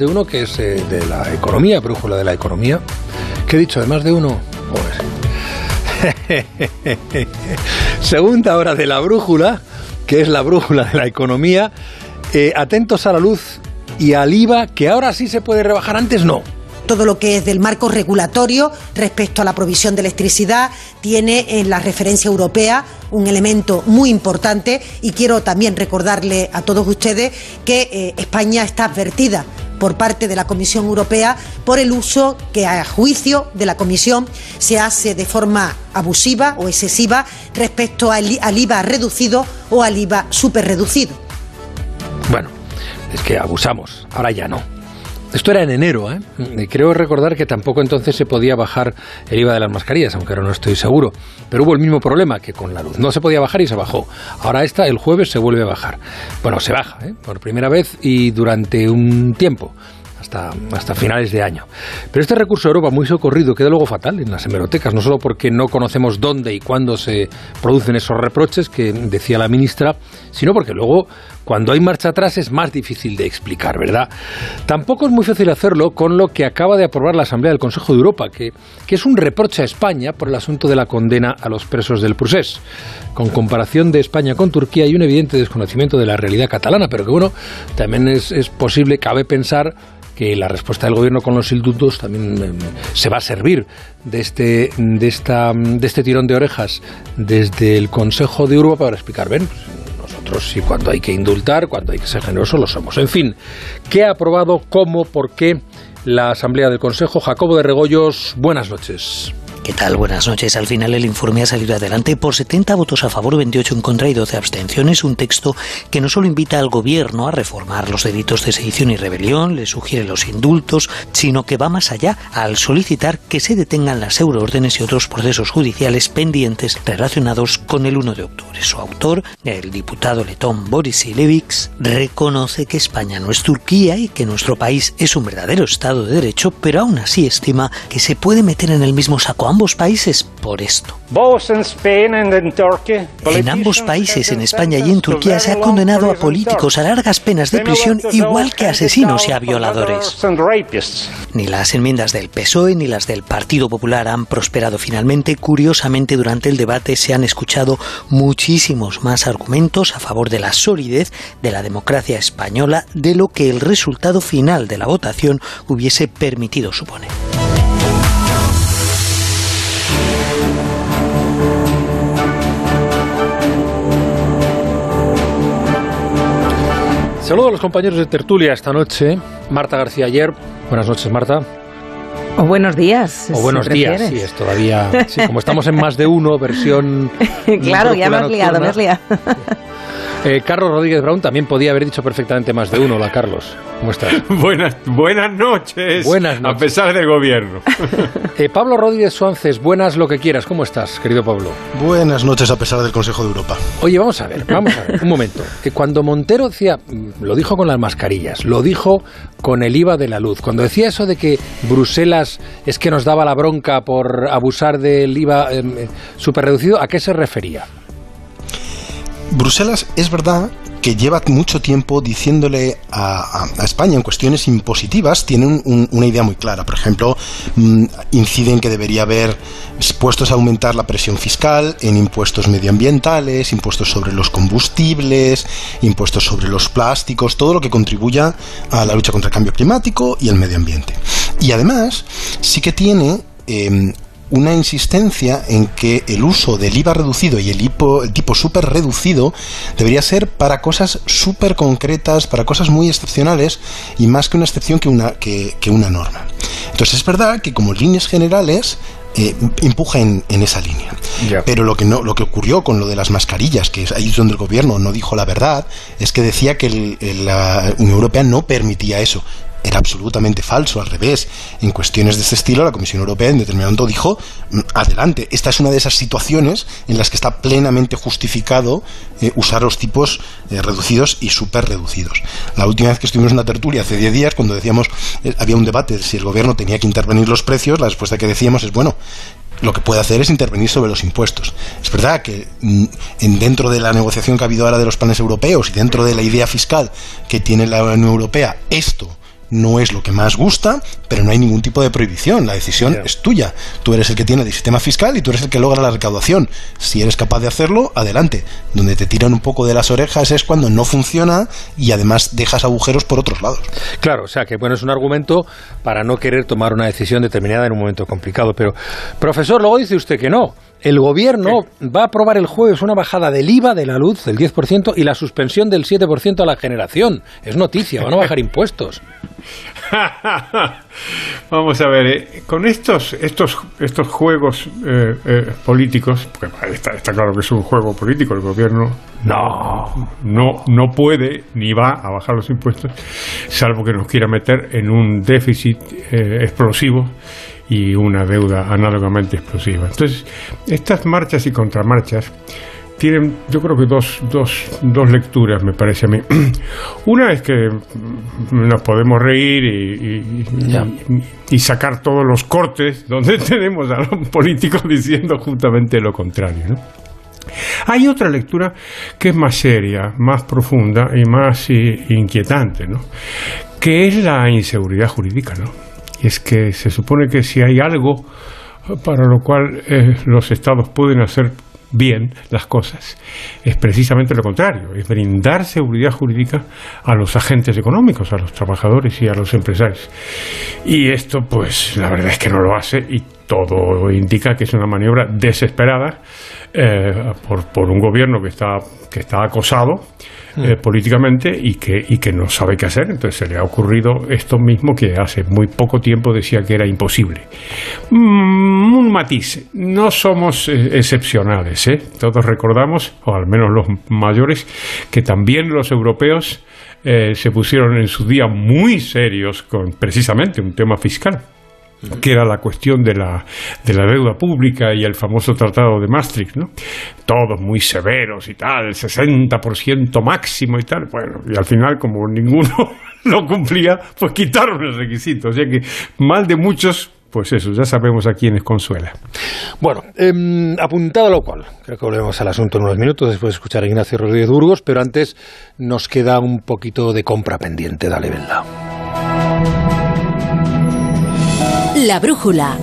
de uno que es eh, de la economía, brújula de la economía. ¿Qué he dicho? Además de uno. Segunda hora de la brújula, que es la brújula de la economía. Eh, atentos a la luz y al IVA, que ahora sí se puede rebajar, antes no todo lo que es del marco regulatorio respecto a la provisión de electricidad, tiene en la referencia europea un elemento muy importante y quiero también recordarle a todos ustedes que eh, España está advertida por parte de la Comisión Europea por el uso que a juicio de la Comisión se hace de forma abusiva o excesiva respecto al, IVA reducido o al IVA superreducido. Bueno, es que abusamos, ahora ya no. Esto era en enero, ¿eh? creo recordar que tampoco entonces se podía bajar el IVA de las mascarillas, aunque ahora no estoy seguro. Pero hubo el mismo problema que con la luz. No se podía bajar y se bajó. Ahora esta, el jueves, se vuelve a bajar. Bueno, se baja, ¿eh? por primera vez y durante un tiempo hasta, finales de año. Pero este recurso de Europa muy socorrido queda luego fatal en las hemerotecas, no solo porque no conocemos dónde y cuándo se producen esos reproches que decía la ministra, sino porque luego cuando hay marcha atrás es más difícil de explicar, ¿verdad? Tampoco es muy fácil hacerlo con lo que acaba de aprobar la Asamblea del Consejo de Europa, que, que es un reproche a España por el asunto de la condena a los presos del Prusés. Con comparación de España con Turquía hay un evidente desconocimiento de la realidad catalana, pero que bueno, también es, es posible, cabe pensar que la respuesta del gobierno con los indultos también em, se va a servir de este, de, esta, de este tirón de orejas desde el Consejo de Europa para explicar, ven, sí cuando hay que indultar, cuando hay que ser generoso, lo somos. En fin, ¿qué ha aprobado, cómo, por qué la Asamblea del Consejo? Jacobo de Regoyos, buenas noches. ¿Qué tal? Buenas noches. Al final el informe ha salido adelante por 70 votos a favor, 28 en contra y 12 abstenciones. Un texto que no solo invita al gobierno a reformar los delitos de sedición y rebelión, le sugiere los indultos, sino que va más allá al solicitar que se detengan las euroórdenes y otros procesos judiciales pendientes relacionados con el 1 de octubre. Su autor, el diputado letón Boris Ilevics, reconoce que España no es Turquía y que nuestro país es un verdadero Estado de Derecho, pero aún así estima que se puede meter en el mismo saco ambos países por esto. En ambos países, en España y en Turquía, se ha condenado a políticos a largas penas de prisión igual que a asesinos y a violadores. Ni las enmiendas del PSOE ni las del Partido Popular han prosperado finalmente. Curiosamente, durante el debate se han escuchado muchísimos más argumentos a favor de la solidez de la democracia española de lo que el resultado final de la votación hubiese permitido suponer. Saludo a los compañeros de tertulia esta noche. Marta García ayer. Buenas noches, Marta. O buenos días. O buenos días, sí, es todavía. Sí, como estamos en más de uno, versión. claro, ya me has liado, me has liado. Eh, Carlos Rodríguez Brown también podía haber dicho perfectamente más de uno. Hola, Carlos. ¿Cómo estás? buenas, buenas noches. Buenas noches. A pesar del gobierno. Eh, Pablo Rodríguez Suárez, buenas lo que quieras. ¿Cómo estás, querido Pablo? Buenas noches a pesar del Consejo de Europa. Oye, vamos a ver, vamos a ver, un momento. Que cuando Montero decía, mm, lo dijo con las mascarillas, lo dijo con el IVA de la luz, cuando decía eso de que Bruselas es que nos daba la bronca por abusar del IVA em, eh, super reducido, ¿a qué se refería? Bruselas es verdad que lleva mucho tiempo diciéndole a, España en cuestiones impositivas, tiene una idea muy clara. Por ejemplo, mm, inciden que debería haber puestos a aumentar la presión fiscal en impuestos medioambientales, impuestos sobre los combustibles, impuestos sobre los plásticos, todo lo que contribuya a la lucha contra el cambio climático y el medio ambiente. Y además, sí que tiene em, una insistencia en que el uso del IVA reducido y el, el tipo súper reducido debería ser para cosas súper concretas, para cosas muy excepcionales y más que una excepción que una, que, una norma. Entonces es verdad que como líneas generales eh, empuja en, esa línea. Pero lo que no, lo que ocurrió con lo de las mascarillas, que es ahí donde el gobierno no dijo la verdad, es que decía que la Unión Europea no permitía eso era absolutamente falso, al revés. En cuestiones de este estilo, la Comisión Europea en determinado momento dijo, mm, adelante, esta es una de esas situaciones en las que está plenamente justificado eh, usar los tipos eh, reducidos y súper reducidos. La última vez que estuvimos en una tertulia, hace 10 días, cuando decíamos, eh, había un debate de si el gobierno tenía que intervenir los precios, la respuesta que decíamos es, bueno, lo que puede hacer es intervenir sobre los impuestos. Es verdad que mm, en dentro de la negociación que ha habido ahora de los planes europeos y dentro de la idea fiscal que tiene la Unión Europea, esto no es lo que más gusta, pero no hay ningún tipo de prohibición. La decisión es tuya. Tú eres el que tiene el sistema fiscal y tú eres el que logra la recaudación. Si eres capaz de hacerlo, adelante. Donde te tiran un poco de las orejas es cuando no funciona y además dejas agujeros por otros lados. Claro, o sea que bueno, es un argumento para no querer tomar una decisión determinada en un momento complicado. Pero, profesor, luego dice usted que no. El gobierno va a aprobar el jueves una bajada del IVA de la luz del 10% y la suspensión del 7% a la generación. Es noticia, van a bajar impuestos. Vamos a ver, eh, con estos, estos, estos juegos eh, eh, políticos, porque está, está, claro que es un juego político, el gobierno no, no, no puede ni va a bajar los impuestos, salvo que nos quiera meter en un déficit explosivo y una deuda análogamente explosiva. Entonces, estas marchas y contramarchas tienen, yo creo que dos, dos, dos lecturas, me parece a mí. Una es que nos podemos reír y, y, sacar todos los cortes donde tenemos a los políticos diciendo justamente lo contrario. ¿no? Hay otra lectura que es más seria, más profunda y más inquietante, ¿no? que es la inseguridad jurídica. ¿no? Y es que se supone que si hay algo para lo cual eh, los estados pueden hacer bien las cosas. Es precisamente lo contrario, es brindar seguridad jurídica a los agentes económicos, a los trabajadores y a los empresarios. Y esto, pues, la verdad es que no lo hace y todo indica que es una maniobra desesperada eh, por, por, un gobierno que está, que está acosado eh, mm. políticamente y que, y que no sabe qué hacer. Entonces se le ha ocurrido esto mismo que hace muy poco tiempo decía que era imposible. Mm, un matiz, no somos eh, excepcionales. Todos recordamos, o al menos los mayores, que también los europeos se pusieron en su día muy serios con precisamente un tema fiscal que era la cuestión de la, de la deuda pública y el famoso tratado de Maastricht, ¿no? Todos muy severos y tal, el 60% máximo y tal. Bueno, y al final, como ninguno lo cumplía, pues quitaron el requisito. O sea que mal de muchos, pues eso, ya sabemos a quiénes consuela. Bueno, eh, apuntado lo cual, creo que volvemos al asunto en unos minutos después de escuchar a Ignacio Rodríguez Burgos, pero antes nos queda un poquito de compra pendiente. Dale, Belda. La brújula.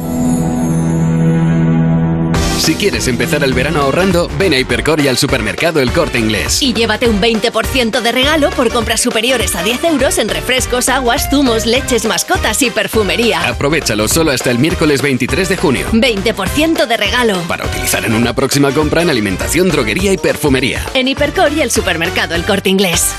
Si quieres empezar el verano ahorrando, ven a Hipercor y al supermercado El Corte Inglés. Y llévate un 20% de regalo por compras superiores a 10 euros en refrescos, aguas, zumos, leches, mascotas y perfumería. Aprovechalo solo hasta el miércoles 23 de junio. 20% de regalo. Para utilizar en una próxima compra en alimentación, droguería y perfumería. En Hipercor y el supermercado El Corte Inglés.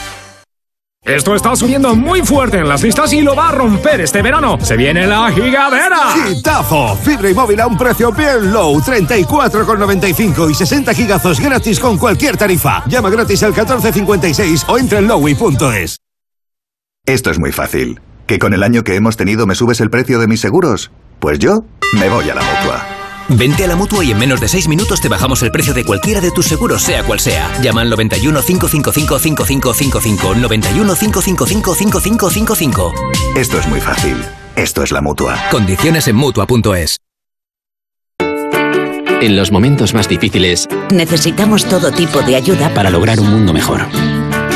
Esto está subiendo muy fuerte en las listas y lo va a romper este verano. Se viene la gigadera. ¡Gitazo! Fibra y móvil a un precio bien low. 34,95 y 60 gigazos gratis con cualquier tarifa. Llama gratis al 1456 o entra en lowy.es. Esto es muy fácil. ¿Que con el año que hemos tenido me subes el precio de mis seguros? Pues yo me voy a la mutua. Vente a la mutua y en menos de 6 minutos te bajamos el precio de cualquiera de tus seguros, sea cual sea. Llama al 91 555 5555. 91 555 5555. Esto es muy fácil. Esto es la mutua. Condiciones en mutua.es. En los momentos más difíciles, necesitamos todo tipo de ayuda para lograr un mundo mejor.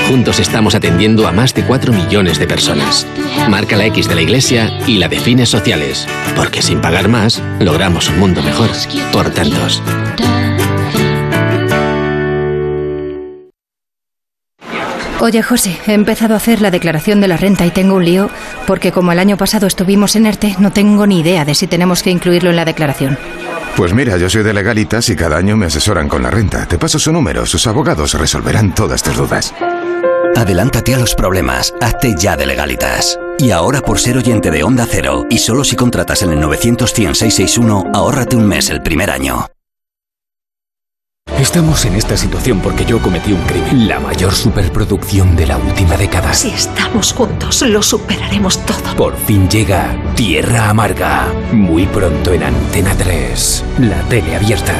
Juntos estamos atendiendo a más de 4 millones de personas. Marca la X de la Iglesia y la define sociales, porque sin pagar más, logramos un mundo mejor. Por tantos. Oye, José, he empezado a hacer la declaración de la renta y tengo un lío porque como el año pasado estuvimos en ERTE, no tengo ni idea de si tenemos que incluirlo en la declaración. Pues mira, yo soy de legalitas y cada año me asesoran con la renta. Te paso su número, sus abogados resolverán todas tus dudas. Adelántate a los problemas, hazte ya de legalitas. Y ahora por ser oyente de Onda Cero, y solo si contratas en el 900 ahórrate un mes el primer año. Estamos en esta situación porque yo cometí un crimen. La mayor superproducción de la última década. Si estamos juntos, lo superaremos todo. Por fin llega Tierra Amarga. Muy pronto en Antena 3. La tele abierta.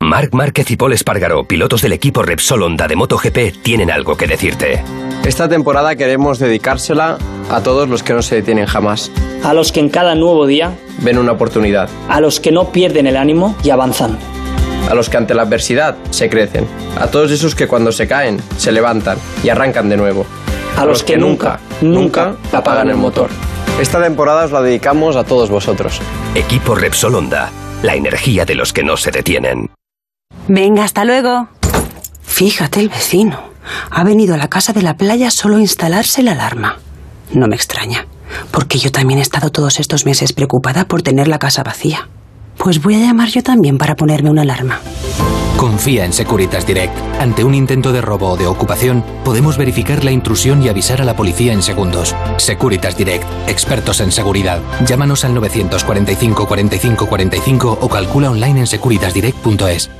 Marc Márquez y Paul Espargaro, pilotos del equipo Repsol Honda de MotoGP, tienen algo que decirte. Esta temporada queremos dedicársela a todos los que no se detienen jamás. A los que en cada nuevo día ven una oportunidad. A los que no pierden el ánimo y avanzan. A los que ante la adversidad se crecen. A todos esos que cuando se caen se levantan y arrancan de nuevo. a los que nunca, nunca apagan el motor. Esta temporada os la dedicamos a todos vosotros. Equipo Repsol Honda, la energía de los que no se detienen. Venga, hasta luego. Fíjate el vecino. Ha venido a la casa de la playa solo a instalarse la alarma. No me extraña, porque yo también he estado todos estos meses preocupada por tener la casa vacía. Pues voy a llamar yo también para ponerme una alarma. Confía en Securitas Direct. Ante un intento de robo o de ocupación, podemos verificar la intrusión y avisar a la policía en segundos. Securitas Direct, expertos en seguridad. Llámanos al 945 45 45 o calcula online en securitasdirect.es.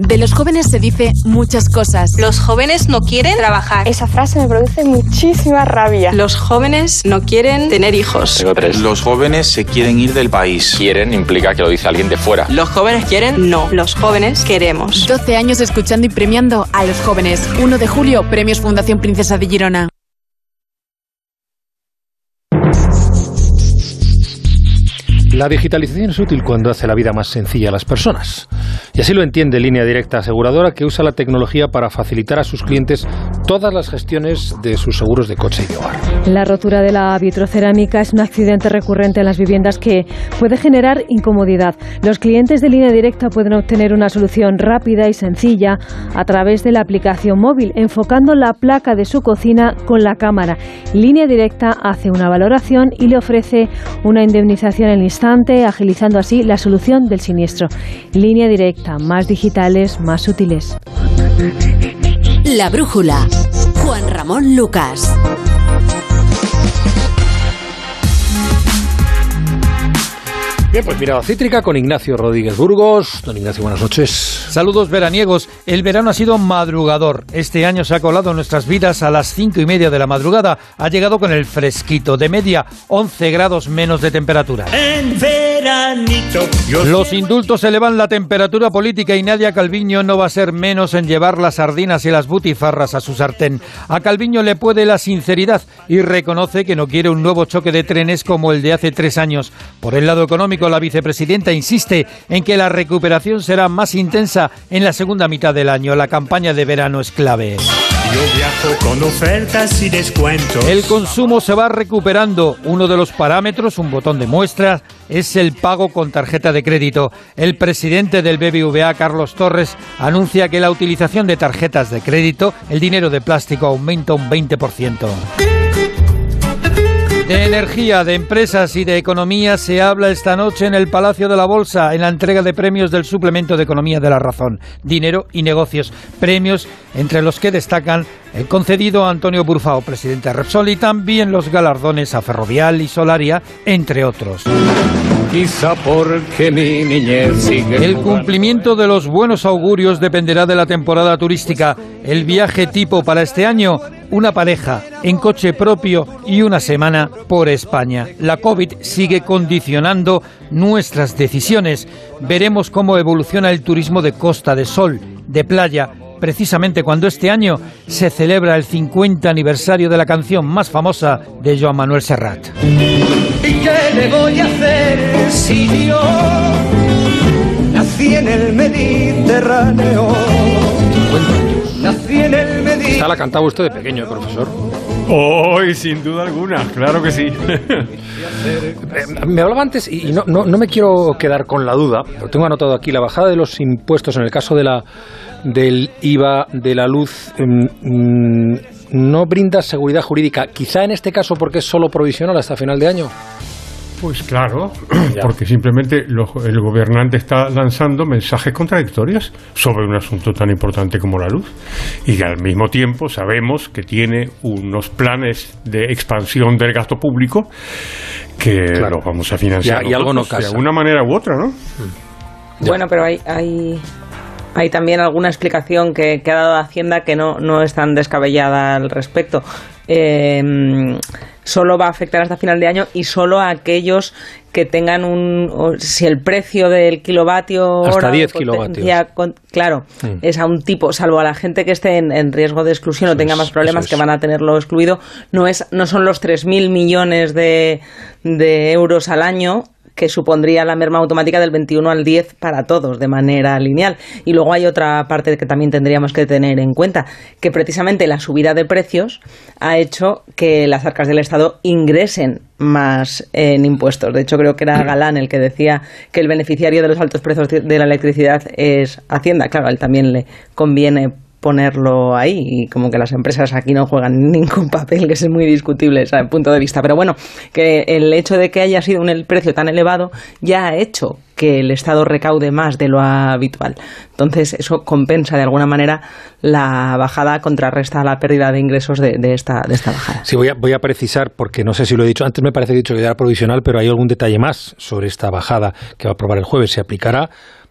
De los jóvenes se dice muchas cosas. Los jóvenes no quieren trabajar. Esa frase me produce muchísima rabia. Los jóvenes no quieren tener hijos. Tengo tres. Los jóvenes se quieren ir del país. Quieren implica que lo dice alguien de fuera. Los jóvenes quieren, no. Los jóvenes queremos. 12 años escuchando y premiando a los jóvenes. 1 de julio, Premios Fundación Princesa de Girona. La digitalización es útil cuando hace la vida más sencilla a las personas. Y así lo entiende Línea Directa Aseguradora, que usa la tecnología para facilitar a sus clientes todas las gestiones de sus seguros de coche y de hogar. La rotura de la vitrocerámica es un accidente recurrente en las viviendas que puede generar incomodidad. Los clientes de Línea Directa pueden obtener una solución rápida y sencilla a través de la aplicación móvil, enfocando la placa de su cocina con la cámara. Línea Directa hace una valoración y le ofrece una indemnización en instante, agilizando así la solución del siniestro. Línea Directa, más digitales, más útiles. La brújula. Juan Ramón Lucas. Bien, pues mirada cítrica con Ignacio Rodríguez Burgos. Don Ignacio, buenas noches. Saludos veraniegos. El verano ha sido madrugador. Este año se ha colado en nuestras vidas a las cinco y media de la madrugada. Ha llegado con el fresquito, de media 11 grados menos de temperatura. En veranito. Los indultos elevan la temperatura política y Nadia Calviño no va a ser menos en llevar las sardinas y las butifarras a su sartén. A Calviño le puede la sinceridad y reconoce que no quiere un nuevo choque de trenes como el de hace tres años. Por el lado económico, la vicepresidenta insiste en que la recuperación será más intensa en la segunda mitad del año. La campaña de verano es clave. Yo viajo con ofertas y descuentos. El consumo se va recuperando. Uno de los parámetros, un botón de muestra, es el pago con tarjeta de crédito. El presidente del BBVA, Carlos Torres, anuncia que la utilización de tarjetas de crédito, el dinero de plástico, aumenta un 20%. De energía, de empresas y de economía se habla esta noche en el Palacio de la Bolsa en la entrega de premios del Suplemento de Economía de la Razón. Dinero y negocios. Premios entre los que destacan el concedido a Antonio Burfao, presidente de Repsol, y también los galardones a Ferrovial y Solaria, entre otros. Quizá porque mi niñez sigue. El cumplimiento de los buenos augurios dependerá de la temporada turística. El viaje tipo para este año, una pareja en coche propio y una semana por España. La COVID sigue condicionando nuestras decisiones. Veremos cómo evoluciona el turismo de costa, de sol, de playa, precisamente cuando este año se celebra el 50 aniversario de la canción más famosa de Joan Manuel Serrat. ¿Y qué le voy a hacer si yo nací en el Mediterráneo? Nací en el Mediterráneo. Esta la cantaba usted de pequeño, profesor. Hoy, sin duda alguna, claro que sí. Eh, me hablaba antes, y no, no, no, me quiero quedar con la duda, pero tengo anotado aquí la bajada de los impuestos en el caso de la, del IVA de la luz. Mmm, no brinda seguridad jurídica, quizá en este caso porque es solo provisional hasta final de año. Pues claro, porque simplemente lo, el gobernante está lanzando mensajes contradictorios sobre un asunto tan importante como la luz y que al mismo tiempo sabemos que tiene unos planes de expansión del gasto público que claro. vamos a financiar y, y algo no de alguna manera u otra, ¿no? Bueno, pero hay, hay hay también alguna explicación que, que, ha dado Hacienda que no, no es tan descabellada al respecto. Eh, solo va a afectar hasta final de año y solo a aquellos que tengan un. Si el precio del kilovatio. Hasta hora 10 kilovatios. Con, claro, mm. es a un tipo, salvo a la gente que esté en, en riesgo de exclusión o tenga más problemas es. que van a tenerlo excluido, no, es, no son los 3.000 millones de, de euros al año que supondría la merma automática del 21 al 10 para todos de manera lineal. Y luego hay otra parte que también tendríamos que tener en cuenta, que precisamente la subida de precios ha hecho que las arcas del Estado ingresen más en impuestos. De hecho, creo que era Galán el que decía que el beneficiario de los altos precios de la electricidad es Hacienda. Claro, a él también le conviene ponerlo ahí y como que las empresas aquí no juegan ningún papel, que es muy discutible ese punto de vista. Pero bueno, que el hecho de que haya sido un precio tan elevado ya ha hecho que el Estado recaude más de lo habitual. Entonces, eso compensa de alguna manera la bajada, contrarresta la pérdida de ingresos de, esta, de esta bajada. Sí, voy a, voy a precisar, porque no sé si lo he dicho antes, me parece dicho que era provisional, pero hay algún detalle más sobre esta bajada que va a aprobar el jueves. Se aplicará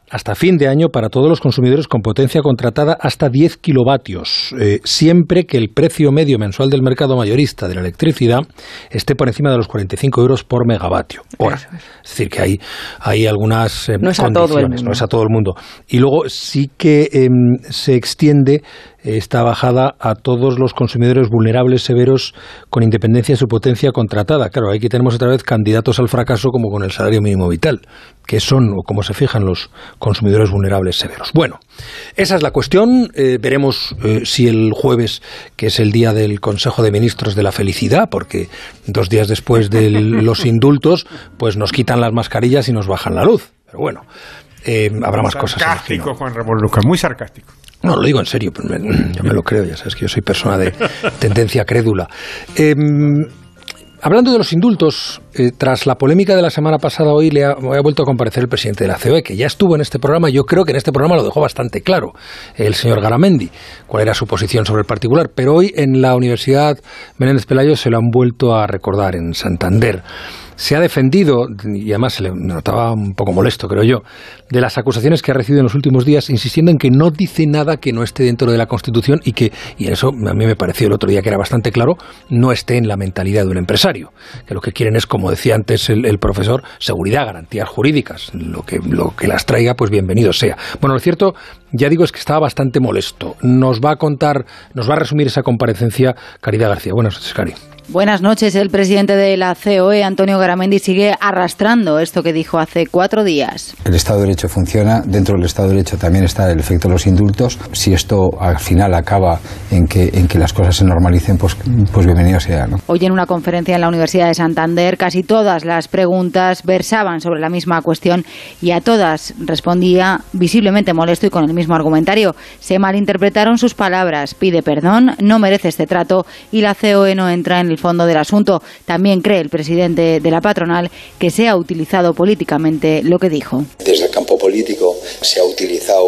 hasta fin de año para todos los consumidores con potencia contratada hasta 10 kilovatios, eh, siempre que el precio medio mensual del mercado mayorista de la electricidad esté por encima de los 45 euros por megavatio hora. Es. decir, que hay, hay algunas eh, no es a todo el mundo. no es a todo el mundo. Y luego sí que em, se extiende esta bajada a todos los consumidores vulnerables severos con independencia de su potencia contratada. Claro, aquí tenemos otra vez candidatos al fracaso como con el salario mínimo vital, que son o como se fijan los consumidores vulnerables severos. Bueno, esa es la cuestión. Eh, veremos eh, si el jueves, que es el día del Consejo de Ministros de la Felicidad, porque dos días después de los indultos, pues nos quitan las mascarillas y nos bajan la luz. Pero bueno, eh, habrá más cosas. Sarcástico, Juan Ramón Lucas, muy sarcástico. No, lo digo en serio, pues yo me lo creo, ya sabes que yo soy persona de tendencia crédula. Em, hablando de los indultos, eh, tras la polémica de la semana pasada, hoy le ha, vuelto a comparecer el presidente de la COE, que ya estuvo en este programa. Yo creo que en este programa lo dejó bastante claro el señor Garamendi, cuál era su posición sobre el particular. Pero hoy en la Universidad Menéndez Pelayo se lo han vuelto a recordar en Santander se ha defendido, y además se le notaba un poco molesto, creo yo, de las acusaciones que ha recibido en los últimos días, insistiendo en que no dice nada que no esté dentro de la Constitución y que, y eso a mí me pareció el otro día que era bastante claro, no esté en la mentalidad de un empresario. Que lo que quieren es, como decía antes el, profesor, seguridad, garantías jurídicas. Lo que, lo que las traiga, pues bienvenido sea. Bueno, lo cierto, ya digo, es que estaba bastante molesto. Nos va a contar, nos va a resumir esa comparecencia Caridad García. Buenas noches, Cari. Buenas noches. El presidente de la COE, Antonio Garamendi, sigue arrastrando esto que dijo hace cuatro días. El Estado de Derecho funciona. Dentro del Estado de Derecho también está el efecto de los indultos. Si esto al final acaba en que, en que las cosas se normalicen, pues, pues bienvenido sea. ¿no? Hoy en una conferencia en la Universidad de Santander, casi todas las preguntas versaban sobre la misma cuestión y a todas respondía visiblemente molesto y con el mismo argumentario. Se malinterpretaron sus palabras. Pide perdón, no merece este trato y la COE no entra en el fondo del asunto. También cree el presidente de la patronal que se ha utilizado políticamente lo que dijo. Desde el campo político se ha utilizado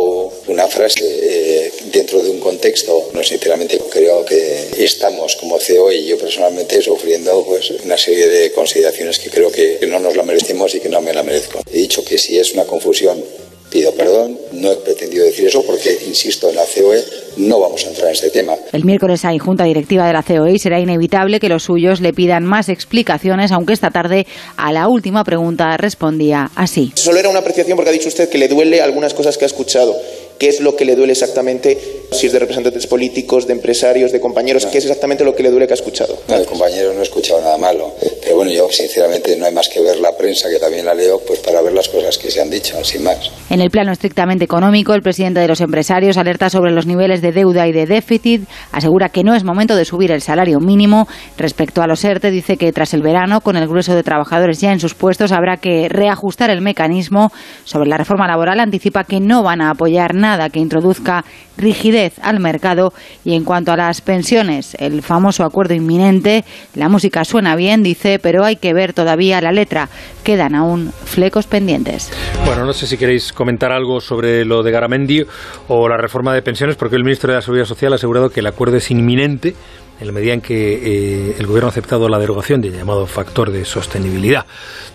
una frase eh, dentro de un contexto. No, sinceramente creo que estamos como CEO y yo personalmente sufriendo pues una serie de consideraciones que creo que no nos la merecemos y que no me la merezco. He dicho que si es una confusión Pido perdón, no he pretendido decir eso porque, insisto, en la COE no vamos a entrar en este tema. El miércoles hay junta directiva de la COE y será inevitable que los suyos le pidan más explicaciones, aunque esta tarde a la última pregunta respondía así. Solo era una apreciación porque ha dicho usted que le duele algunas cosas que ha escuchado. ¿Qué es lo que le duele exactamente? Si es de representantes políticos, de empresarios, de compañeros, ¿qué es exactamente lo que le duele que ha escuchado? No, de compañeros no he escuchado nada malo. Pero bueno, yo sinceramente no hay más que ver la prensa, que también la leo, pues para ver las cosas que se han dicho, sin más. En el plano estrictamente económico, el presidente de los empresarios alerta sobre los niveles de deuda y de déficit, asegura que no es momento de subir el salario mínimo. Respecto a los ERTE, dice que tras el verano, con el grueso de trabajadores ya en sus puestos, habrá que reajustar el mecanismo. Sobre la reforma laboral, anticipa que no van a apoyar nada que introduzca rigidez al mercado y en cuanto a las pensiones, el famoso acuerdo inminente, la música suena bien, dice, pero hay que ver todavía la letra, quedan aún flecos pendientes. Bueno, no sé si queréis comentar algo sobre lo de Garamendi o la reforma de pensiones, porque el ministro de la Seguridad Social ha asegurado que el acuerdo es inminente en la medida en que eh, el gobierno ha aceptado la derogación del llamado factor de sostenibilidad.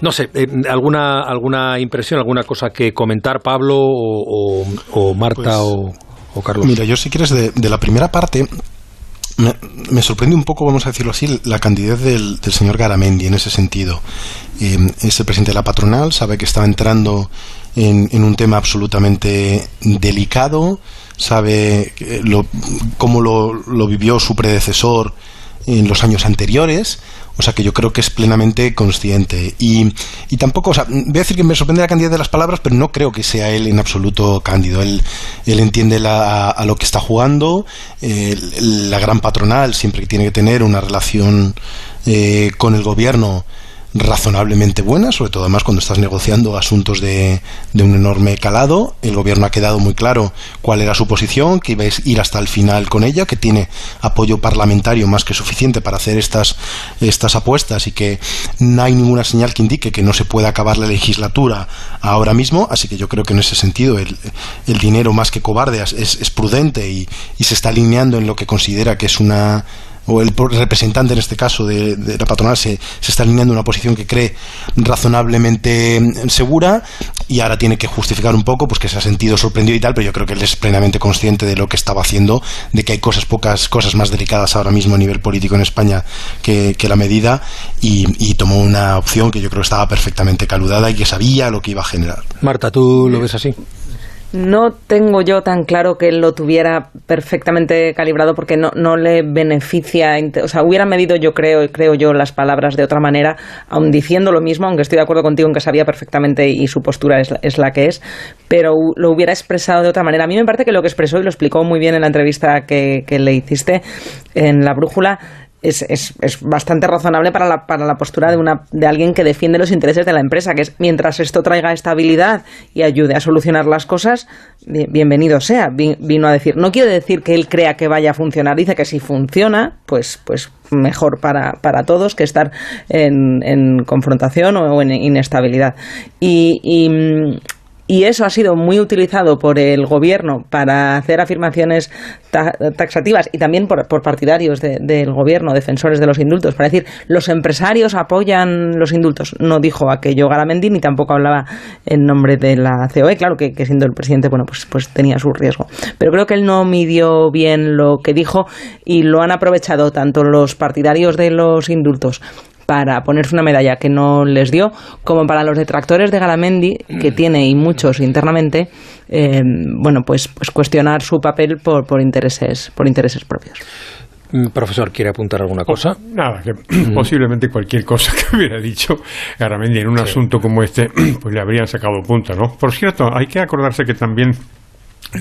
No sé, eh, ¿alguna, ¿alguna impresión, alguna cosa que comentar, Pablo o, Marta o, Carlos? Mira, yo si quieres, de, la primera parte, me, sorprende un poco, vamos a decirlo así, la candidez del, señor Garamendi en ese sentido. Eh, es el presidente de la patronal, sabe que estaba entrando en, un tema absolutamente delicado, sabe lo, cómo lo vivió su predecesor en los años anteriores, O sea que yo creo que es plenamente consciente. Y, y tampoco, o sea, voy a decir que me sorprende la cantidad de las palabras, pero no creo que sea él en absoluto cándido. Él, él entiende la, a, lo que está jugando, la gran patronal siempre que tiene que tener una relación eh, con el gobierno razonablemente buena, sobre todo además cuando estás negociando asuntos de, de, un enorme calado. El gobierno ha quedado muy claro cuál era su posición, que iba a ir hasta el final con ella, que tiene apoyo parlamentario más que suficiente para hacer estas, estas apuestas y que no hay ninguna señal que indique que no se pueda acabar la legislatura ahora mismo. Así que yo creo que en ese sentido el, el dinero más que cobarde es, es prudente y, y se está alineando en lo que considera que es una o el representante en este caso de, la patronal se, se, está alineando una posición que cree razonablemente mm, segura y ahora tiene que justificar un poco pues que se ha sentido sorprendido y tal, pero yo creo que él es plenamente consciente de lo que estaba haciendo, de que hay cosas pocas cosas más delicadas ahora mismo a nivel político en España que, que la medida y, y, tomó una opción que yo creo que estaba perfectamente caludada y que sabía lo que iba a generar. Marta, ¿tú lo ves así? No tengo yo tan claro que él lo tuviera perfectamente calibrado porque no, no le beneficia. O sea, hubiera medido, yo creo, creo yo, las palabras de otra manera, aun diciendo lo mismo, aunque estoy de acuerdo contigo en que sabía perfectamente y su postura es, es la que es, pero lo hubiera expresado de otra manera. A mí me parece que lo que expresó y lo explicó muy bien en la entrevista que, que le hiciste en La Brújula es, es, es, bastante razonable para la, para la postura de, una, de alguien que defiende los intereses de la empresa, que es mientras esto traiga estabilidad y ayude a solucionar las cosas, bienvenido sea. Vino a decir, no quiere decir que él crea que vaya a funcionar, dice que si funciona, pues, pues mejor para, para todos que estar en, en confrontación o, en inestabilidad. Y, y y eso ha sido muy utilizado por el gobierno para hacer afirmaciones ta taxativas y también por, partidarios de, del gobierno, defensores de los indultos, para decir los empresarios apoyan los indultos. No dijo aquello Garamendi ni tampoco hablaba en nombre de la COE, claro que, que, siendo el presidente, bueno, pues, pues tenía su riesgo. Pero creo que él no midió bien lo que dijo y lo han aprovechado tanto los partidarios de los indultos para ponerse una medalla que no les dio, como para los detractores de Galamendi, que tiene y muchos internamente, eh, bueno, pues, pues cuestionar su papel por, por, intereses, por intereses propios. Mm, profesor, ¿quiere apuntar alguna cosa? Nada, que posiblemente cualquier cosa que hubiera dicho Garamendi en un sí. asunto como este, pues le habrían sacado punta, ¿no? Por cierto, hay que acordarse que también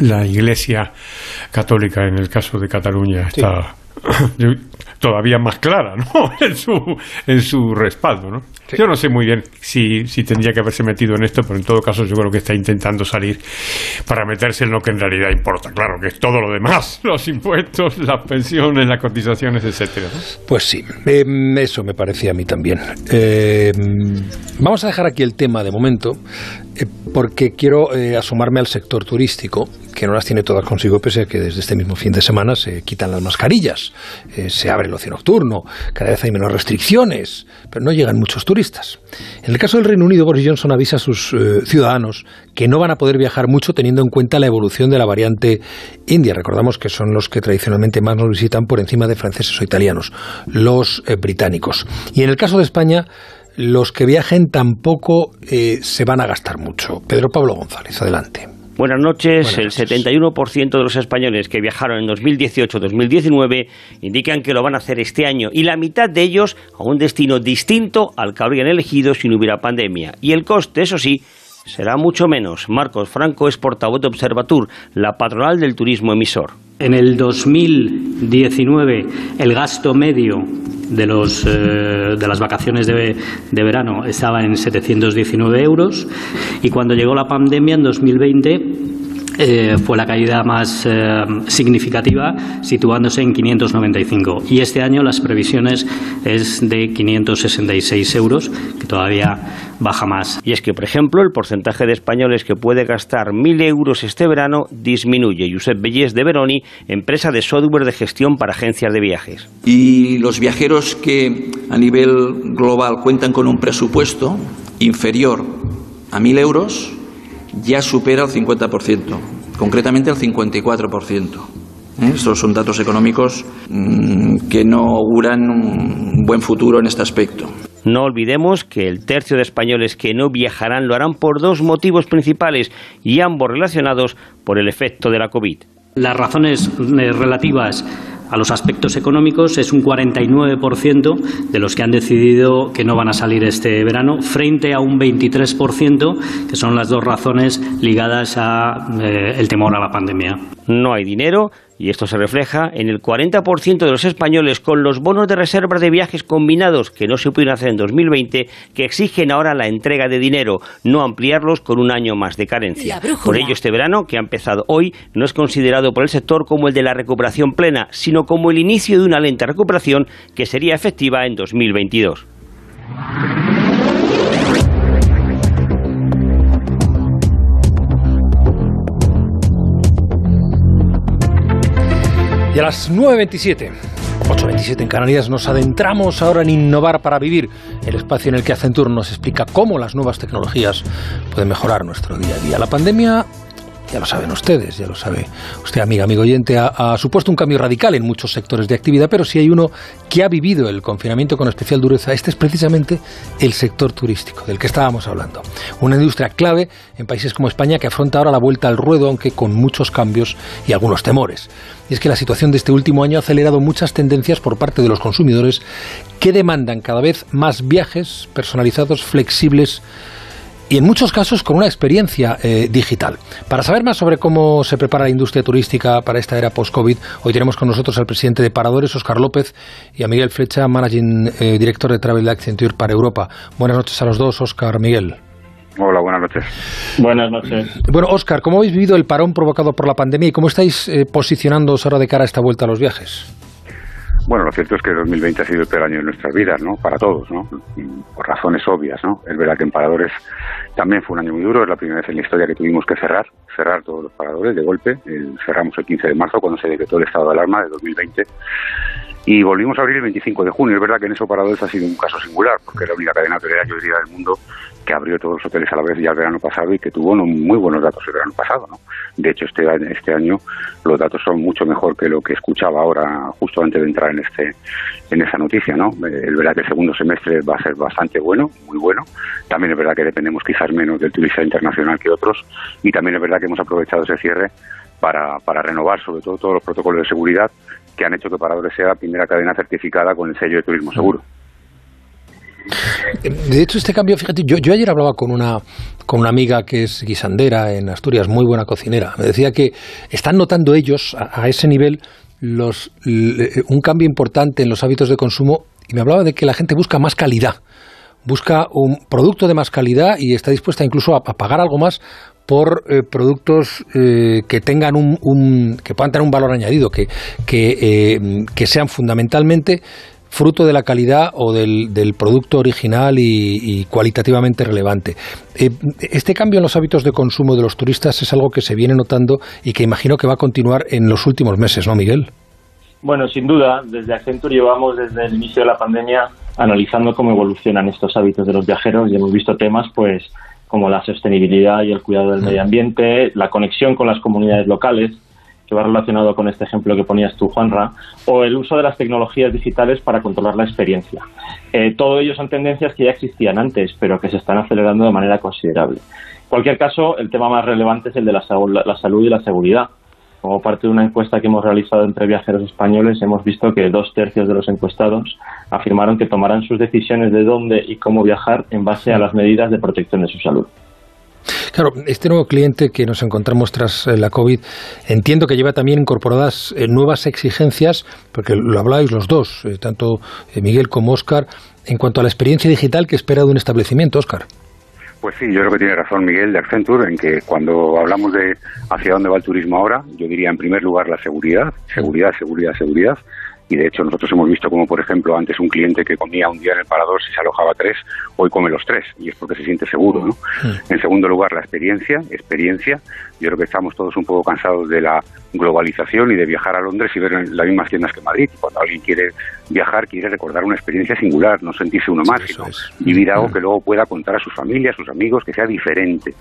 la Iglesia Católica, en el caso de Cataluña, está... Todavía más clara ¿no? en, su, en su respaldo. ¿no? Sí. Yo no sé muy bien si, si tendría que haberse metido en esto, pero en todo caso yo creo que está intentando salir para meterse en lo que en realidad importa. Claro, que es todo lo demás, los impuestos, las pensiones, las cotizaciones, etcétera. ¿no? Pues sí, eh, eso me parecía a mí también. Eh, vamos a dejar aquí el tema de momento, eh, porque quiero eh, asomarme al sector turístico, que no las tiene todas consigo, pese a que desde este mismo fin de semana se quitan las mascarillas, eh, se abre el ocio nocturno, cada vez hay menos restricciones, pero no llegan muchos turistas. En el caso del Reino Unido, Boris Johnson avisa a sus eh, ciudadanos que no van a poder viajar mucho teniendo en cuenta la evolución de la variante india. Recordamos que son los que tradicionalmente más nos visitan por encima de franceses o italianos, los eh, británicos. Y en el caso de España, los que viajen tampoco se van a gastar mucho. Pedro Pablo González, adelante. Buenas noches. Buenas noches. El 71% de los españoles que viajaron en 2018-2019 indican que lo van a hacer este año y la mitad de ellos a un destino distinto al que habrían elegido si no hubiera pandemia. Y el coste, eso sí, será mucho menos. Marcos Franco es portavoz de Observatur, la patronal del turismo emisor. En el 2019 el gasto medio de, los, eh, de las vacaciones de, de, verano estaba en 719 euros y cuando llegó la pandemia en 2020 eh, fue la caída más eh, significativa, situándose en 595. Y este año las previsiones es de 566 euros, que todavía baja más. Y es que, por ejemplo, el porcentaje de españoles que puede gastar 1.000 euros este verano disminuye. Josep Bellés de Veroni, empresa de software de gestión para agencias de viajes. Y los viajeros que a nivel global cuentan con un presupuesto inferior a 1.000 euros ya supera el 50%, concretamente el 54%. ¿Eh? Estos son datos económicos mmm, que no auguran un buen futuro en este aspecto. No olvidemos que el tercio de españoles que no viajarán lo harán por dos motivos principales y ambos relacionados por el efecto de la COVID. Las razones relativas a los aspectos económicos es un 49% de los que han decidido que no van a salir este verano, frente a un 23%, que son las dos razones ligadas al el temor a la pandemia. No hay dinero y esto se refleja en el 40% de los españoles con los bonos de reserva de viajes combinados que no se pudieron hacer en 2020 que exigen ahora la entrega de dinero, no ampliarlos con un año más de carencia. Por ello, este verano, que ha empezado hoy, no es considerado por el sector como el de la recuperación plena, sino como el inicio de una lenta recuperación que sería efectiva en 2022. Y a las 9.27, 8.27 en Canarias, nos adentramos ahora en Innovar para Vivir, el espacio en el que Accenture nos explica cómo las nuevas tecnologías pueden mejorar nuestro día a día. La pandemia ya lo saben ustedes, ya lo sabe usted, amiga, amigo oyente, ha, supuesto un cambio radical en muchos sectores de actividad, pero si hay uno que ha vivido el confinamiento con especial dureza, este es precisamente el sector turístico, del que estábamos hablando. Una industria clave en países como España que afronta ahora la vuelta al ruedo, aunque con muchos cambios y algunos temores. Y es que la situación de este último año ha acelerado muchas tendencias por parte de los consumidores que demandan cada vez más viajes personalizados, flexibles, y en muchos casos con una experiencia eh, digital. Para saber más sobre cómo se prepara la industria turística para esta era post-COVID, hoy tenemos con nosotros al presidente de Paradores, Oscar López, y a Miguel Flecha, Managing eh, Director de Travel Accenture para Europa. Buenas noches a los dos, Oscar, Miguel. Hola, buenas noches. Buenas noches. Bueno, Oscar, ¿cómo habéis vivido el parón provocado por la pandemia y cómo estáis eh, posicionándoos ahora de cara a esta vuelta a los viajes? Bueno, lo cierto es que 2020 ha sido el peor año de nuestras vidas, ¿no? Para todos, ¿no? Por razones obvias, ¿no? Es verdad que en Paradores también fue un año muy duro, es la primera vez en la historia que tuvimos que cerrar, cerrar todos los paradores de golpe. cerramos el 15 de marzo cuando se decretó el estado de alarma de 2020 y volvimos a abrir el 25 de junio. Es verdad que en esos paradores ha sido un caso singular, porque es la única cadena hotelera, yo diría, del mundo que abrió todos los hoteles a la vez ya el verano pasado y que tuvo muy buenos datos el verano pasado. ¿no? De hecho, este, este año los datos son mucho mejor que lo que escuchaba ahora justo antes de entrar en este en esa noticia. ¿no? Eh, es verdad que el segundo semestre va a ser bastante bueno, muy bueno. También es verdad que dependemos quizás menos del turista internacional que otros y también es verdad que hemos aprovechado ese cierre para, para renovar sobre todo todos los protocolos de seguridad que han hecho que Paradores sea la primera cadena certificada con el sello de turismo seguro. De hecho, este cambio, fíjate, yo, yo ayer hablaba con una, con una amiga que es guisandera en Asturias, muy buena cocinera. Me decía que están notando ellos a, ese nivel los, un cambio importante en los hábitos de consumo y me hablaba de que la gente busca más calidad, busca un producto de más calidad y está dispuesta incluso a, pagar algo más por eh, productos eh, que tengan un, que puedan tener un valor añadido, que, que, eh, que sean fundamentalmente fruto de la calidad o del, del producto original y, cualitativamente relevante. Eh, este cambio en los hábitos de consumo de los turistas es algo que se viene notando y que imagino que va a continuar en los últimos meses, ¿no, Miguel? Bueno, sin duda, desde Accenture llevamos desde el inicio de la pandemia analizando cómo evolucionan estos hábitos de los viajeros y hemos visto temas pues como la sostenibilidad y el cuidado del mm. medio ambiente, la conexión con las comunidades locales, que va relacionado con este ejemplo que ponías tú, Juanra, o el uso de las tecnologías digitales para controlar la experiencia. Eh, todo ello son tendencias que ya existían antes, pero que se están acelerando de manera considerable. En cualquier caso, el tema más relevante es el de la, la salud y la seguridad. Como parte de una encuesta que hemos realizado entre viajeros españoles, hemos visto que dos tercios de los encuestados afirmaron que tomarán sus decisiones de dónde y cómo viajar en base a las medidas de protección de su salud. Claro, este nuevo cliente que nos encontramos tras eh, la COVID, entiendo que lleva también incorporadas eh, nuevas exigencias, porque lo habláis los dos, eh, tanto Miguel como Óscar, en cuanto a la experiencia digital que espera de un establecimiento, Óscar. Pues sí, yo creo que tiene razón Miguel de Accenture en que cuando hablamos de hacia dónde va el turismo ahora, yo diría en primer lugar la seguridad, seguridad, seguridad, seguridad y de hecho nosotros hemos visto como por ejemplo antes un cliente que comía un día en el parador si se alojaba tres hoy come los tres y es porque se siente seguro ¿no? en segundo lugar la experiencia experiencia yo creo que estamos todos un poco cansados de la globalización y de viajar a Londres y ver las mismas tiendas que Madrid. Cuando alguien quiere viajar quiere recordar una experiencia singular no sentirse uno más sino vivir algo que luego pueda contar a sus familias a sus amigos que sea diferente.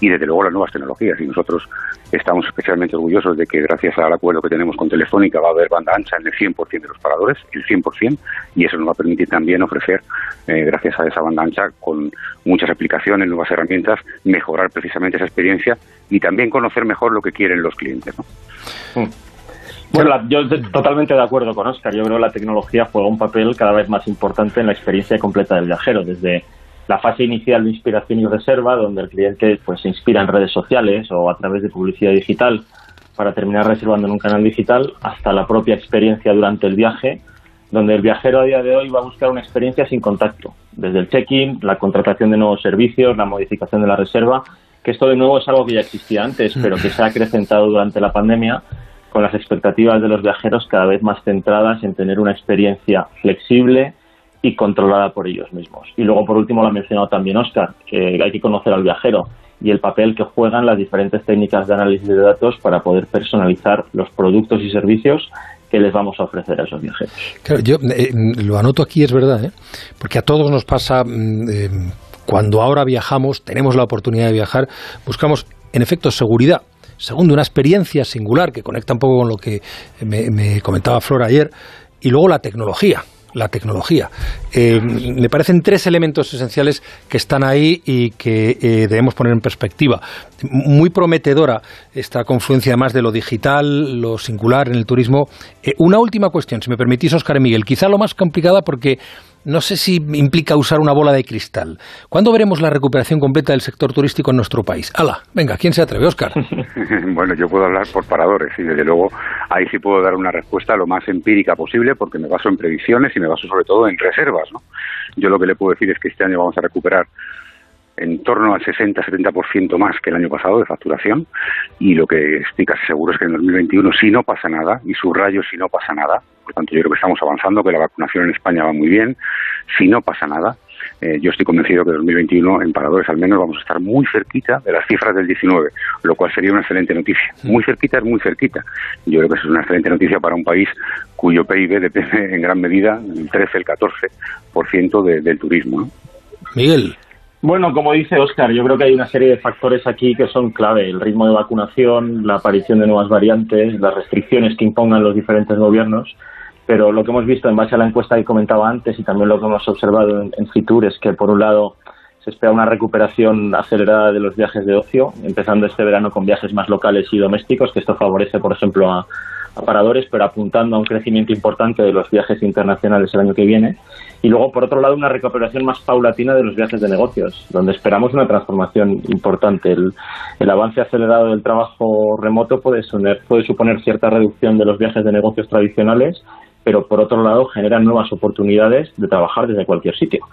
Y desde luego las nuevas tecnologías. Y nosotros estamos especialmente orgullosos de que gracias al acuerdo que tenemos con Telefónica va a haber banda ancha en el 100% de los paradores, el 100%, y eso nos va a permitir también ofrecer, eh, gracias a esa banda ancha, con muchas aplicaciones, nuevas herramientas, mejorar precisamente esa experiencia y también conocer mejor lo que quieren los clientes. Mm. Bueno, yo totalmente de acuerdo con Oscar. Yo creo que la tecnología juega un papel cada vez más importante en la experiencia completa del viajero, desde la fase inicial de inspiración y reserva, donde el cliente pues se inspira en redes sociales o a través de publicidad digital para terminar reservando en un canal digital, hasta la propia experiencia durante el viaje, donde el viajero a día de hoy va a buscar una experiencia sin contacto, desde el check-in, la contratación de nuevos servicios, la modificación de la reserva, que esto de nuevo es algo que ya existía antes, pero que se ha acrecentado durante la pandemia con las expectativas de los viajeros cada vez más centradas en tener una experiencia flexible y controlada por ellos mismos. Y luego, por último, lo ha mencionado también Oscar, que hay que conocer al viajero y el papel que juegan las diferentes técnicas de análisis de datos para poder personalizar los productos y servicios que les vamos a ofrecer a esos viajeros. Claro, yo eh, lo anoto aquí, es verdad, ¿eh? porque a todos nos pasa mm, eh, cuando ahora viajamos, tenemos la oportunidad de viajar, buscamos en efecto seguridad. Segundo, una experiencia singular que conecta un poco con lo que me comentaba Flora ayer, y luego la tecnología la tecnología. Eh, me parecen tres elementos esenciales que están ahí y que eh, debemos poner en perspectiva. Muy prometedora esta confluencia además de lo digital, lo singular en el turismo. Eh, una última cuestión, si me permitís, Oscar y Miguel, quizá lo más complicada porque no sé si implica usar una bola de cristal. ¿Cuándo veremos la recuperación completa del sector turístico en nuestro país? ¡Hala! Venga, ¿quién se atreve, Oscar? bueno, yo puedo hablar por paradores y desde luego ahí sí puedo dar una respuesta lo más empírica posible porque me baso en previsiones y me baso sobre todo en reservas. ¿no? Yo lo que le puedo decir es que este año vamos a recuperar en torno al 60-70% más que el año pasado de facturación y lo que estoy seguro es que en 2021 si no pasa nada, y subrayo si no pasa nada, por tanto yo creo que estamos avanzando, que la vacunación en España va muy bien, si no pasa nada, eh, yo estoy convencido que en 2021 en Paradores al menos vamos a estar muy cerquita de las cifras del 19, lo cual sería una excelente noticia. Muy cerquita es muy cerquita. Yo creo que eso es una excelente noticia para un país cuyo PIB depende en gran medida, el 13, el 14% del turismo. Miguel. Bueno, como dice Oscar, yo creo que hay una serie de factores aquí que son clave. El ritmo de vacunación, la aparición de nuevas variantes, las restricciones que impongan los diferentes gobiernos. Pero lo que hemos visto en base a la encuesta que comentaba antes y también lo que hemos observado en, en Fitur es que, por un lado, se espera una recuperación acelerada de los viajes de ocio, empezando este verano con viajes más locales y domésticos, que esto favorece, por ejemplo, a, paradores, pero apuntando a un crecimiento importante de los viajes internacionales el año que viene. Y luego, por otro lado, una recuperación más paulatina de los viajes de negocios, donde esperamos una transformación importante. El, avance acelerado del trabajo remoto puede, puede suponer cierta reducción de los viajes de negocios tradicionales pero por otro lado generan nuevas oportunidades de trabajar desde cualquier sitio,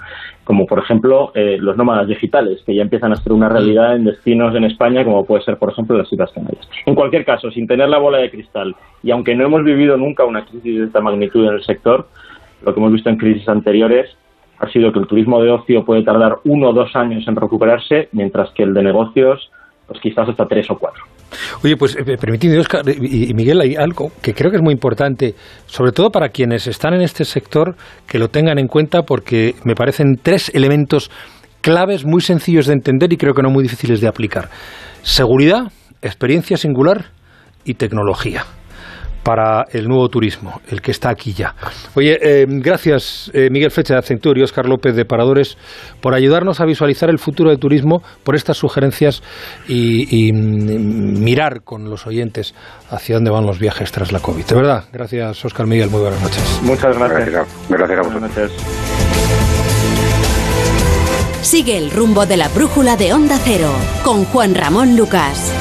como por ejemplo eh, los nómadas digitales, que ya empiezan a ser una realidad en destinos en España, como puede ser por ejemplo las Islas Canarias. En cualquier caso, sin tener la bola de cristal, y aunque no hemos vivido nunca una crisis de esta magnitud en el sector, lo que hemos visto en crisis anteriores ha sido que el turismo de ocio puede tardar uno o dos años en recuperarse, mientras que el de negocios, pues quizás hasta tres o cuatro. Oye, pues eh, permitidme, Oscar y Miguel, hay algo que creo que es muy importante, sobre todo para quienes están en este sector, que lo tengan en cuenta porque me parecen tres elementos claves muy sencillos de entender y creo que no muy difíciles de aplicar. Seguridad, experiencia singular y tecnología para el nuevo turismo, el que está aquí ya. Oye, eh, gracias eh, Miguel Fecha de Accenture y Óscar López de Paradores por ayudarnos a visualizar el futuro del turismo, por estas sugerencias y, mm, mirar con los oyentes hacia dónde van los viajes tras la COVID. De verdad, gracias Óscar Miguel, muy buenas noches. Muchas gracias. Gracias, a vosotros. Buenas noches. Sigue el rumbo de la brújula de Onda Cero con Juan Ramón Lucas.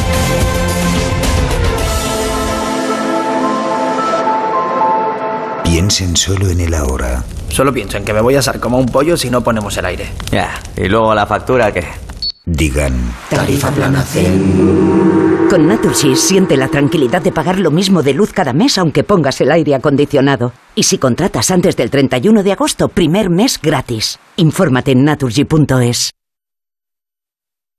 Piensen solo en el ahora. Solo pienso en que me voy a asar como un pollo si no ponemos el aire. Ya, y luego la factura que... Digan. Tarifa plana Con Naturgy siente la tranquilidad de pagar lo mismo de luz cada mes aunque pongas el aire acondicionado. Y si contratas antes del 31 de agosto, primer mes gratis. Infórmate en naturgy.es.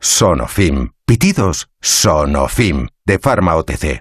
Sonofim. Pitidos Sonofim. De Pharma OTC.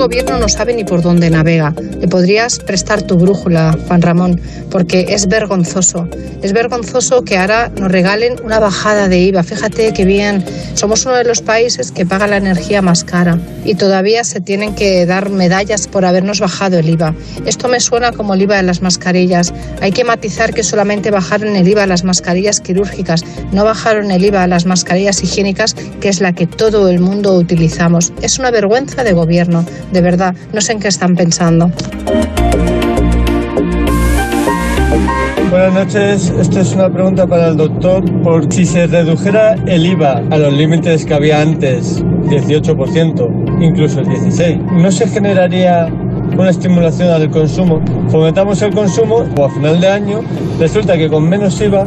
Gobierno no sabe ni por dónde navega. Le podrías prestar tu brújula, Juan Ramón, porque es vergonzoso. Es vergonzoso que ahora nos regalen una bajada de IVA. Fíjate que bien, somos uno de los países que paga la energía más cara y todavía se tienen que dar medallas por habernos bajado el IVA. Esto me suena como el IVA de las mascarillas. Hay que matizar que solamente bajaron el IVA a las mascarillas quirúrgicas, no bajaron el IVA a las mascarillas higiénicas, que es la que todo el mundo utilizamos. Es una vergüenza de gobierno de verdad, no sé en qué están pensando. Buenas noches, esto es una pregunta para el doctor. Por si se redujera el IVA a los límites que había antes, 18%, incluso el 16%, ¿no se generaría una estimulación al consumo? Fomentamos el consumo o a final de año resulta que con menos IVA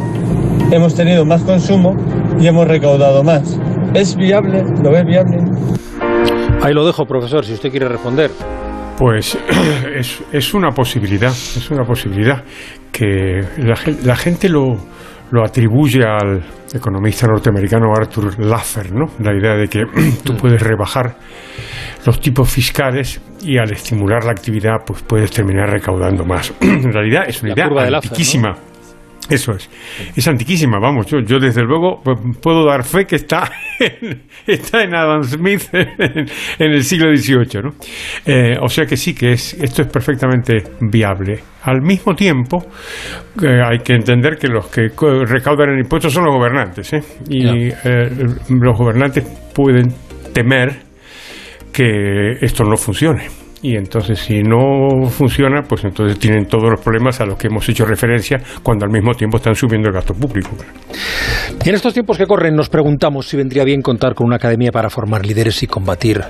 hemos tenido más consumo y hemos recaudado más. ¿Es viable? ¿Lo ves viable? Ahí lo dejo, profesor, si usted quiere responder. Pues es, es una posibilidad, es una posibilidad que la, la gente lo, lo atribuye al economista norteamericano Arthur Laffer, ¿no? La idea de que tú puedes rebajar los tipos fiscales y al estimular la actividad pues puedes terminar recaudando más. en realidad es una La idea curva de Laffer, antiquísima. Eso es. Es antiquísima, vamos. Yo, yo desde luego pues, puedo dar fe que está en, está en Adam Smith en, en el siglo XVIII, ¿no? Eh, o sea que sí, que es, esto es perfectamente viable. Al mismo tiempo, eh, hay que entender que los que recaudan el impuesto son los gobernantes, ¿eh? Y eh, los gobernantes pueden temer que esto no funcione. Y entonces, si no funciona, pues entonces tienen todos los problemas a los que hemos hecho referencia cuando al mismo tiempo están subiendo el gasto público. En estos tiempos que corren nos preguntamos si vendría bien contar con una academia para formar líderes y combatir,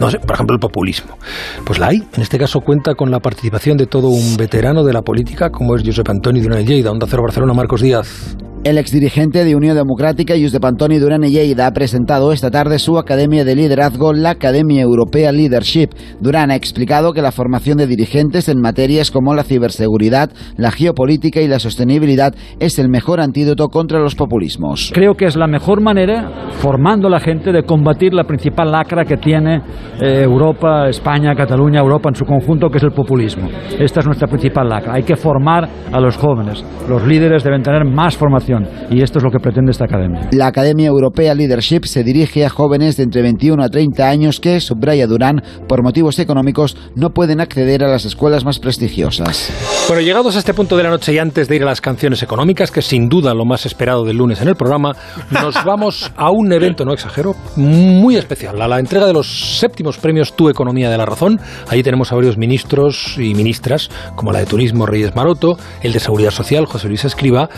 no sé, por ejemplo, el populismo. Pues la hay. En este caso cuenta con la participación de todo un veterano de la política como es Josep Antoni Duran Lleida, Onda Cero Barcelona, Marcos Díaz. El exdirigente de Unión Democrática, Josep Antoni Duran y Lleida, ha presentado esta tarde su Academia de Liderazgo, la Academia Europea Leadership. Duran ha explicado que la formación de dirigentes en materias como la ciberseguridad, la geopolítica y la sostenibilidad es el mejor antídoto contra los populismos. Creo que es la mejor manera, formando a la gente, de combatir la principal lacra que tiene eh, Europa, España, Cataluña, Europa en su conjunto, que es el populismo. Esta es nuestra principal lacra. Hay que formar a los jóvenes. Los líderes deben tener más formación y esto es lo que pretende esta academia. La Academia Europea Leadership se dirige a jóvenes de entre 21 a 30 años que, subraya Durán, por motivos económicos no pueden acceder a las escuelas más prestigiosas. Bueno, llegados a este punto de la noche y antes de ir a las canciones económicas, que sin duda lo más esperado del lunes en el programa, nos vamos a un evento, no exagero, muy especial, a la entrega de los séptimos premios Tu Economía de la Razón. Ahí tenemos a varios ministros y ministras, como la de Turismo Reyes Maroto, el de Seguridad Social José Luis Escriba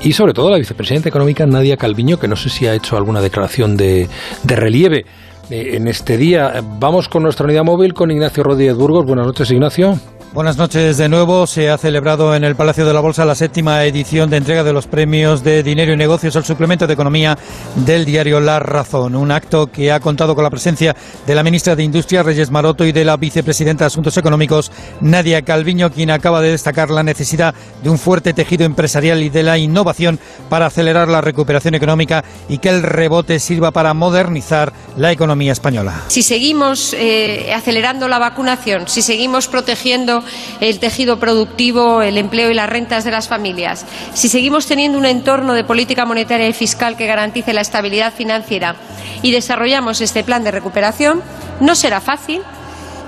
y sobre todo la vicepresidenta económica Nadia Calviño, que no sé si ha hecho alguna declaración de, de relieve eh, en este día. Vamos con nuestra unidad móvil con Ignacio Rodríguez Burgos. Buenas noches, Ignacio. Buenas noches de nuevo. Se ha celebrado en el Palacio de la Bolsa la séptima edición de entrega de los premios de dinero y negocios al suplemento de economía del diario La Razón. Un acto que ha contado con la presencia de la ministra de Industria, Reyes Maroto, y de la vicepresidenta de Asuntos Económicos, Nadia Calviño, quien acaba de destacar la necesidad de un fuerte tejido empresarial y de la innovación para acelerar la recuperación económica y que el rebote sirva para modernizar la economía española. Si seguimos eh, acelerando la vacunación, si seguimos protegiendo el tejido productivo, el empleo y las rentas de las familias, si seguimos teniendo un entorno de política monetaria y fiscal que garantice la estabilidad financiera y desarrollamos este plan de recuperación, no será fácil,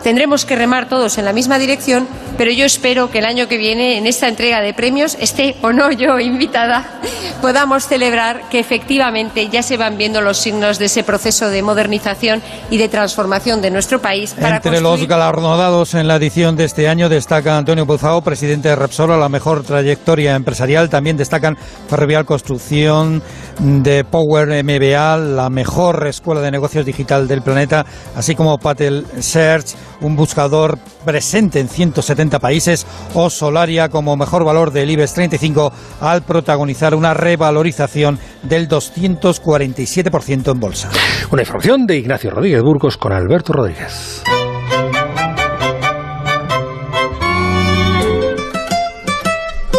Tendremos que remar todos en la misma dirección, pero yo espero que el año que viene, en esta entrega de premios, esté o no yo invitada, podamos celebrar que efectivamente ya se van viendo los signos de ese proceso de modernización y de transformación de nuestro país. Para Entre los galardonados en la edición de este año destaca Antonio Buzao, presidente de Repsol, a la mejor trayectoria empresarial. También destacan Ferrovial Construcción, de Power MBA, la mejor escuela de negocios digital del planeta, así como Patel Search, un buscador presente en 170 países, o Solaria como mejor valor del IBEX 35 al protagonizar una revalorización del 247% en bolsa. Una información de Ignacio Rodríguez Burgos con Alberto Rodríguez.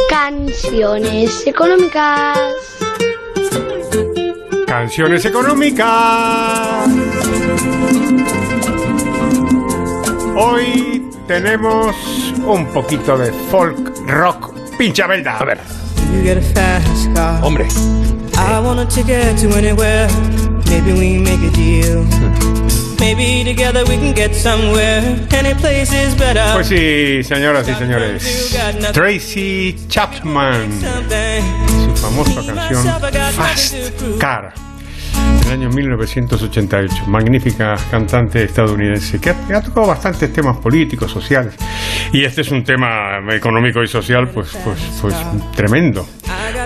Canciones económicas. Canciones económicas. Hoy tenemos un poquito de folk rock pincha belda. A ver. Hombre. I wanna ticket to anywhere. Maybe we make a deal. Maybe together we can get somewhere. Any place is better. Pues sí, señoras y señores. Tracy Chapman. Su famosa canción Fast Car el año 1988. Magnífica cantante estadounidense que ha, tocado bastantes temas políticos, sociales. Y este es un tema económico y social, pues, pues, pues tremendo.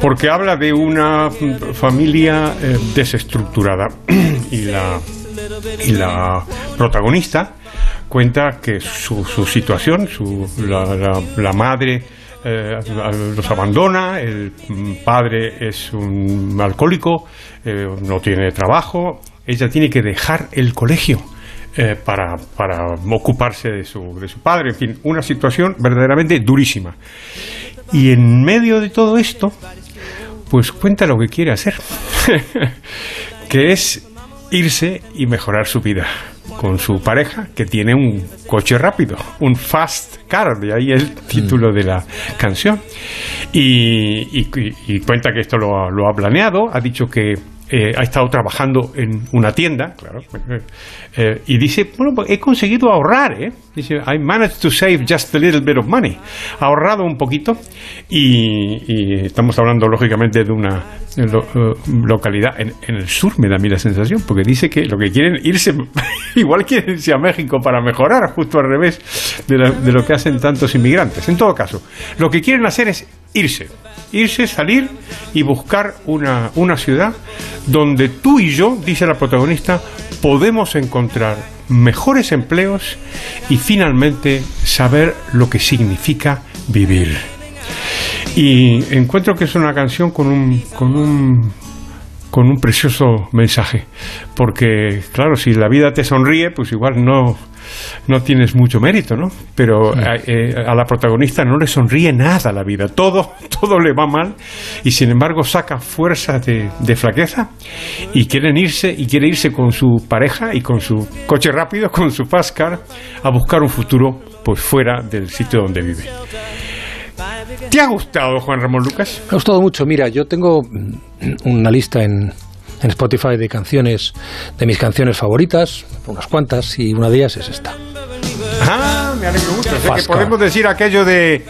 Porque habla de una familia eh, desestructurada. y, la, y la protagonista cuenta que su, su situación, su, la, la madre eh, los abandona, el padre es un alcohólico, eh, no tiene trabajo, ella tiene que dejar el colegio. Eh, para, para, ocuparse de su, de su padre, en fin, una situación verdaderamente durísima. Y en medio de todo esto, pues cuenta lo que quiere hacer, que es irse y mejorar su vida con su pareja que tiene un coche rápido, un fast car, de ahí el título de la canción. Y, cuenta que esto lo, lo ha planeado, ha dicho que eh, ha estado trabajando en una tienda, claro, eh, y dice, bueno, pues he conseguido ahorrar, ¿eh? Dice, I managed to save just a little bit of money. Ha ahorrado un poquito y, estamos hablando lógicamente de una localidad en, el sur, me da a mí la sensación, porque dice que lo que quieren irse, igual quieren irse a México para mejorar, justo al revés de, de lo que hacen tantos inmigrantes. En todo caso, lo que quieren hacer es irse, irse, salir y buscar una, una ciudad donde tú y yo, dice la protagonista, podemos encontrar mejores empleos y finalmente saber lo que significa vivir. Y encuentro que es una canción con un, con un con un precioso mensaje, porque claro, si la vida te sonríe, pues igual no no tienes mucho mérito, ¿no? Pero eh, a, la protagonista no le sonríe nada la vida, todo, todo le va mal y sin embargo saca fuerza de, de flaqueza y quieren irse y quiere irse con su pareja y con su coche rápido, con su fast car, a buscar un futuro pues fuera del sitio donde vive. ¿Te ha gustado, Juan Ramón Lucas? Me ha gustado mucho. Mira, yo tengo una lista en, en Spotify de canciones, de mis canciones favoritas, unas cuantas, y una de ellas es esta. Ah, me alegro mucho. que podemos decir aquello de...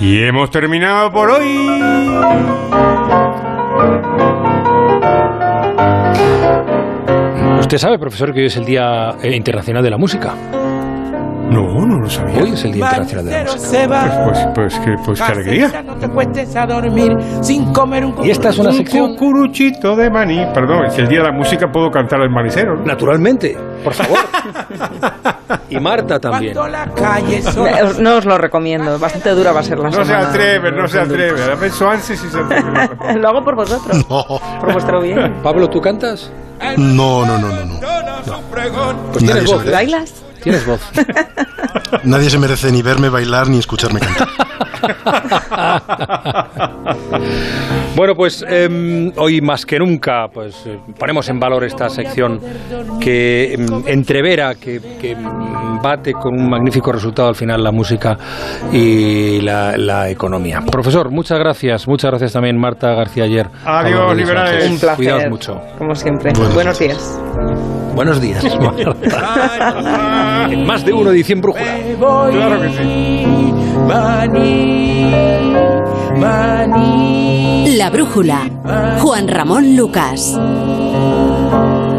Y hemos terminado por hoy. Usted sabe, profesor, que hoy es el Día Internacional de la Música. No, no lo sabía. Hoy es el Día Internacional de la Música. Pues, pues, pues, qué, pues qué alegría. Y esta es una sección... Un curuchito de maní. Perdón, es el Día de la Música puedo cantar el manicero. Naturalmente, por favor. y Marta también. No os lo recomiendo, bastante dura va a ser la No se atreve, no se atreve. La pensó antes y se atreve. Lo hago por vosotros. Por vuestro bien. Pablo, ¿tú cantas? No, no, no, no. no. Pues tienes voz. ¿Bailas? Tienes voz. Nadie se merece ni verme bailar ni escucharme cantar. bueno, pues em, hoy más que nunca pues eh, ponemos en valor esta sección que em, entrevera, que, que, bate con un magnífico resultado al final la música y la, economía. Profesor, muchas gracias. Muchas gracias también Marta García ayer. Adiós, liberales. Un placer. Cuidaos mucho. Como siempre. Buenos días. Buenos días, Marta. En más de uno edición brújula. Claro que sí. La brújula. Juan Ramón Lucas.